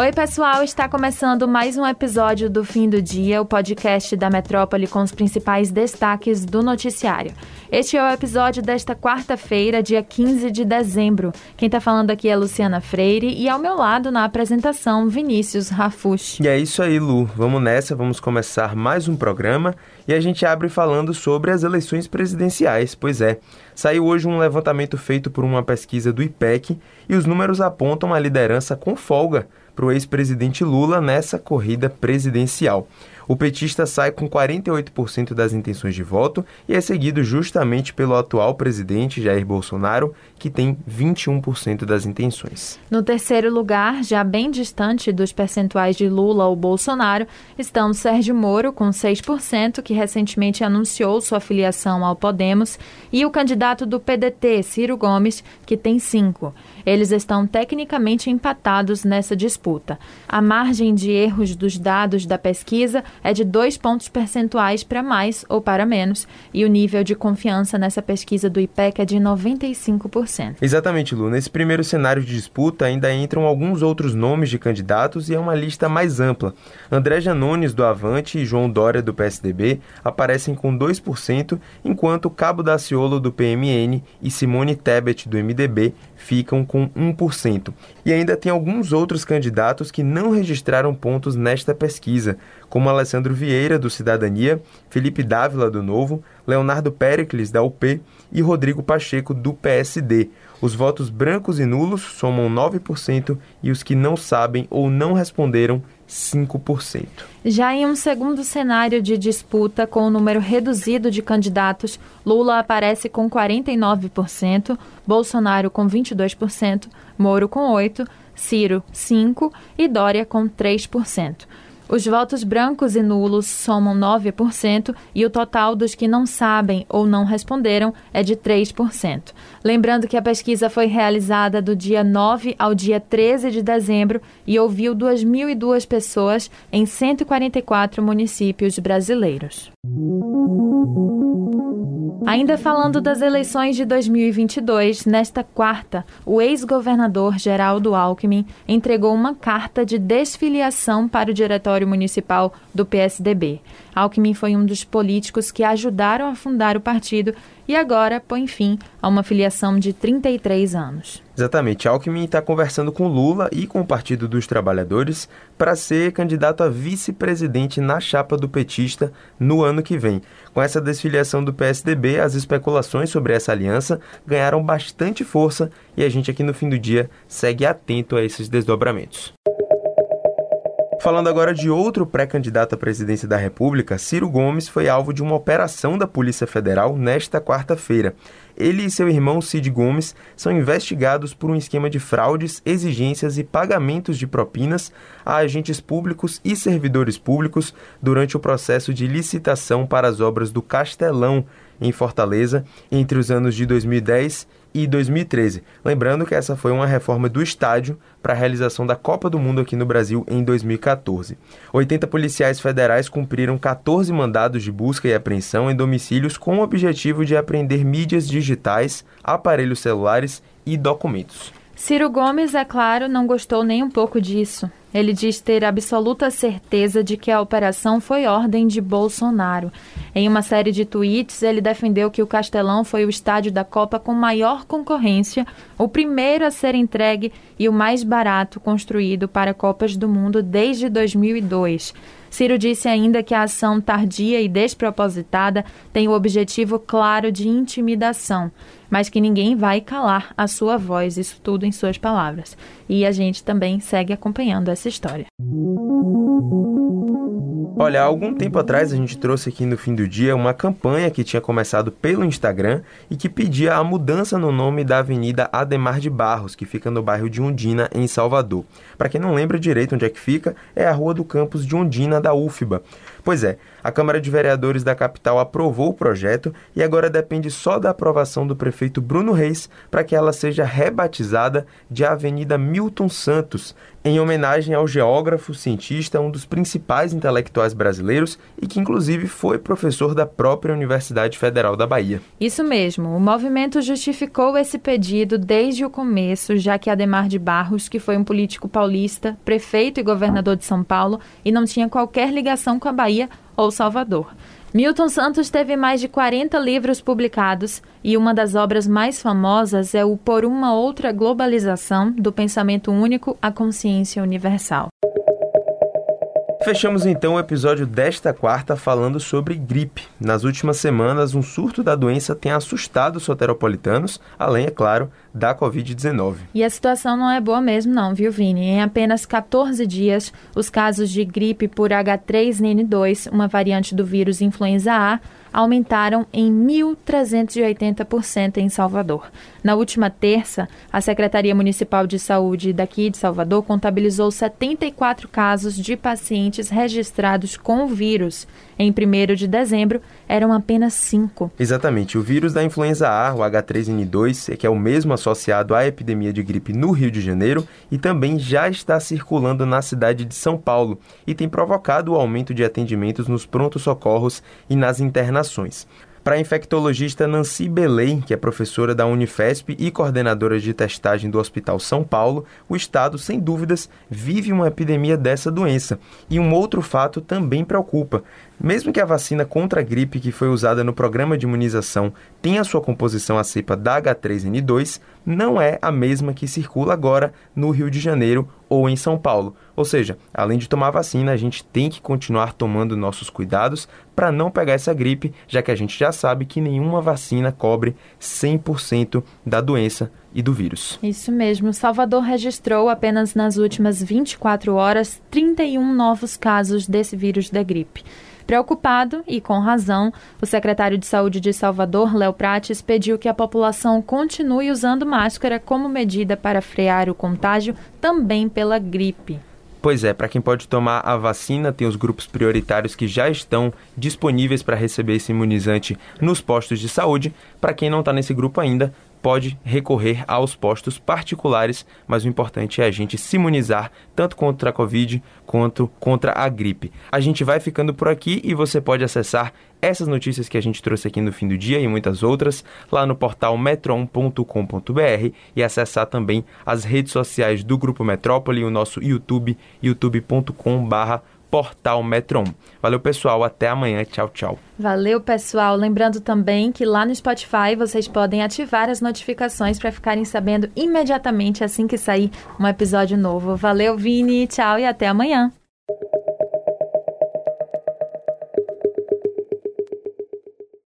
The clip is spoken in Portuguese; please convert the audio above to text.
Oi, pessoal, está começando mais um episódio do Fim do Dia, o podcast da Metrópole com os principais destaques do noticiário. Este é o episódio desta quarta-feira, dia 15 de dezembro. Quem está falando aqui é Luciana Freire e ao meu lado na apresentação, Vinícius Rafush. E é isso aí, Lu. Vamos nessa, vamos começar mais um programa e a gente abre falando sobre as eleições presidenciais. Pois é, saiu hoje um levantamento feito por uma pesquisa do IPEC e os números apontam a liderança com folga para o ex-presidente Lula nessa corrida presidencial. O petista sai com 48% das intenções de voto e é seguido justamente pelo atual presidente Jair Bolsonaro, que tem 21% das intenções. No terceiro lugar, já bem distante dos percentuais de Lula ou Bolsonaro, estão Sérgio Moro, com 6%, que recentemente anunciou sua filiação ao Podemos, e o candidato do PDT, Ciro Gomes, que tem 5%. Eles estão tecnicamente empatados nessa disputa. A margem de erros dos dados da pesquisa é de dois pontos percentuais para mais ou para menos, e o nível de confiança nessa pesquisa do IPEC é de 95%. Exatamente, Lu. Nesse primeiro cenário de disputa ainda entram alguns outros nomes de candidatos e é uma lista mais ampla. André Janones, do Avante, e João Dória, do PSDB, aparecem com 2%, enquanto Cabo Daciolo, do PMN, e Simone Tebet, do MDB, ficam com 1%. E ainda tem alguns outros candidatos que não registraram pontos nesta pesquisa, como Alessandro Vieira, do Cidadania, Felipe Dávila, do Novo, Leonardo Pericles, da UP e Rodrigo Pacheco, do PSD. Os votos brancos e nulos somam 9% e os que não sabem ou não responderam 5%. Já em um segundo cenário de disputa com um número reduzido de candidatos, Lula aparece com 49%, Bolsonaro com 22%, Moro com 8%, Ciro 5% e Dória com 3%. Os votos brancos e nulos somam 9% e o total dos que não sabem ou não responderam é de 3%. Lembrando que a pesquisa foi realizada do dia 9 ao dia 13 de dezembro e ouviu 2.002 pessoas em 144 municípios brasileiros. Ainda falando das eleições de 2022, nesta quarta, o ex-governador Geraldo Alckmin entregou uma carta de desfiliação para o Diretório Municipal do PSDB. Alckmin foi um dos políticos que ajudaram a fundar o partido e agora põe fim a uma filiação de 33 anos. Exatamente. Alckmin está conversando com Lula e com o Partido dos Trabalhadores para ser candidato a vice-presidente na chapa do petista no ano que vem. Com essa desfiliação do PSDB, as especulações sobre essa aliança ganharam bastante força e a gente aqui no fim do dia segue atento a esses desdobramentos. Falando agora de outro pré-candidato à presidência da República, Ciro Gomes foi alvo de uma operação da Polícia Federal nesta quarta-feira. Ele e seu irmão Cid Gomes são investigados por um esquema de fraudes, exigências e pagamentos de propinas a agentes públicos e servidores públicos durante o processo de licitação para as obras do Castelão, em Fortaleza, entre os anos de 2010 e 2013. Lembrando que essa foi uma reforma do estádio para a realização da Copa do Mundo aqui no Brasil em 2014. 80 policiais federais cumpriram 14 mandados de busca e apreensão em domicílios com o objetivo de apreender mídias digitais, aparelhos celulares e documentos. Ciro Gomes, é claro, não gostou nem um pouco disso. Ele diz ter absoluta certeza de que a operação foi ordem de Bolsonaro. Em uma série de tweets, ele defendeu que o Castelão foi o estádio da Copa com maior concorrência, o primeiro a ser entregue e o mais barato construído para Copas do Mundo desde 2002. Ciro disse ainda que a ação tardia e despropositada tem o objetivo claro de intimidação, mas que ninguém vai calar a sua voz, isso tudo em suas palavras. E a gente também segue acompanhando essa história. Olha, há algum tempo atrás a gente trouxe aqui no fim do dia uma campanha que tinha começado pelo Instagram e que pedia a mudança no nome da Avenida Ademar de Barros, que fica no bairro de Undina, em Salvador. Para quem não lembra direito onde é que fica, é a rua do campus de Undina da UFBA. Pois é, a Câmara de Vereadores da capital aprovou o projeto e agora depende só da aprovação do prefeito Bruno Reis para que ela seja rebatizada de Avenida Milton Santos, em homenagem ao geógrafo, cientista, um dos principais intelectuais brasileiros e que inclusive foi professor da própria Universidade Federal da Bahia. Isso mesmo, o movimento justificou esse pedido desde o começo, já que Ademar de Barros, que foi um político paulista, prefeito e governador de São Paulo e não tinha qualquer ligação com a Bahia ou Salvador. Milton Santos teve mais de 40 livros publicados e uma das obras mais famosas é o Por uma Outra Globalização do Pensamento Único à Consciência Universal. Fechamos então o episódio desta quarta falando sobre gripe. Nas últimas semanas, um surto da doença tem assustado os soteropolitanos, além, é claro, da Covid-19. E a situação não é boa mesmo, não, viu, Vini? Em apenas 14 dias, os casos de gripe por H3N2, uma variante do vírus influenza A, aumentaram em 1.380% em Salvador. Na última terça, a Secretaria Municipal de Saúde daqui de Salvador contabilizou 74 casos de pacientes registrados com o vírus. Em 1 de dezembro, eram apenas 5. Exatamente. O vírus da influenza A, o H3N2, que é o mesmo associado à epidemia de gripe no Rio de Janeiro e também já está circulando na cidade de São Paulo e tem provocado o aumento de atendimentos nos prontos-socorros e nas internações. Para a infectologista Nancy Belém, que é professora da Unifesp e coordenadora de testagem do Hospital São Paulo, o estado, sem dúvidas, vive uma epidemia dessa doença. E um outro fato também preocupa. Mesmo que a vacina contra a gripe que foi usada no programa de imunização tenha sua composição a cepa da H3N2, não é a mesma que circula agora no Rio de Janeiro ou em São Paulo. Ou seja, além de tomar vacina, a gente tem que continuar tomando nossos cuidados para não pegar essa gripe, já que a gente já sabe que nenhuma vacina cobre 100% da doença e do vírus. Isso mesmo. Salvador registrou apenas nas últimas 24 horas 31 novos casos desse vírus da gripe. Preocupado, e com razão, o secretário de Saúde de Salvador, Léo Prates, pediu que a população continue usando máscara como medida para frear o contágio também pela gripe. Pois é, para quem pode tomar a vacina, tem os grupos prioritários que já estão disponíveis para receber esse imunizante nos postos de saúde. Para quem não está nesse grupo ainda, pode recorrer aos postos particulares, mas o importante é a gente se imunizar tanto contra a Covid quanto contra a gripe. A gente vai ficando por aqui e você pode acessar essas notícias que a gente trouxe aqui no fim do dia e muitas outras lá no portal metron.com.br e acessar também as redes sociais do Grupo Metrópole e o nosso YouTube, youtube.com.br Portal Metron. Valeu, pessoal. Até amanhã. Tchau, tchau. Valeu, pessoal. Lembrando também que lá no Spotify vocês podem ativar as notificações para ficarem sabendo imediatamente assim que sair um episódio novo. Valeu, Vini. Tchau e até amanhã.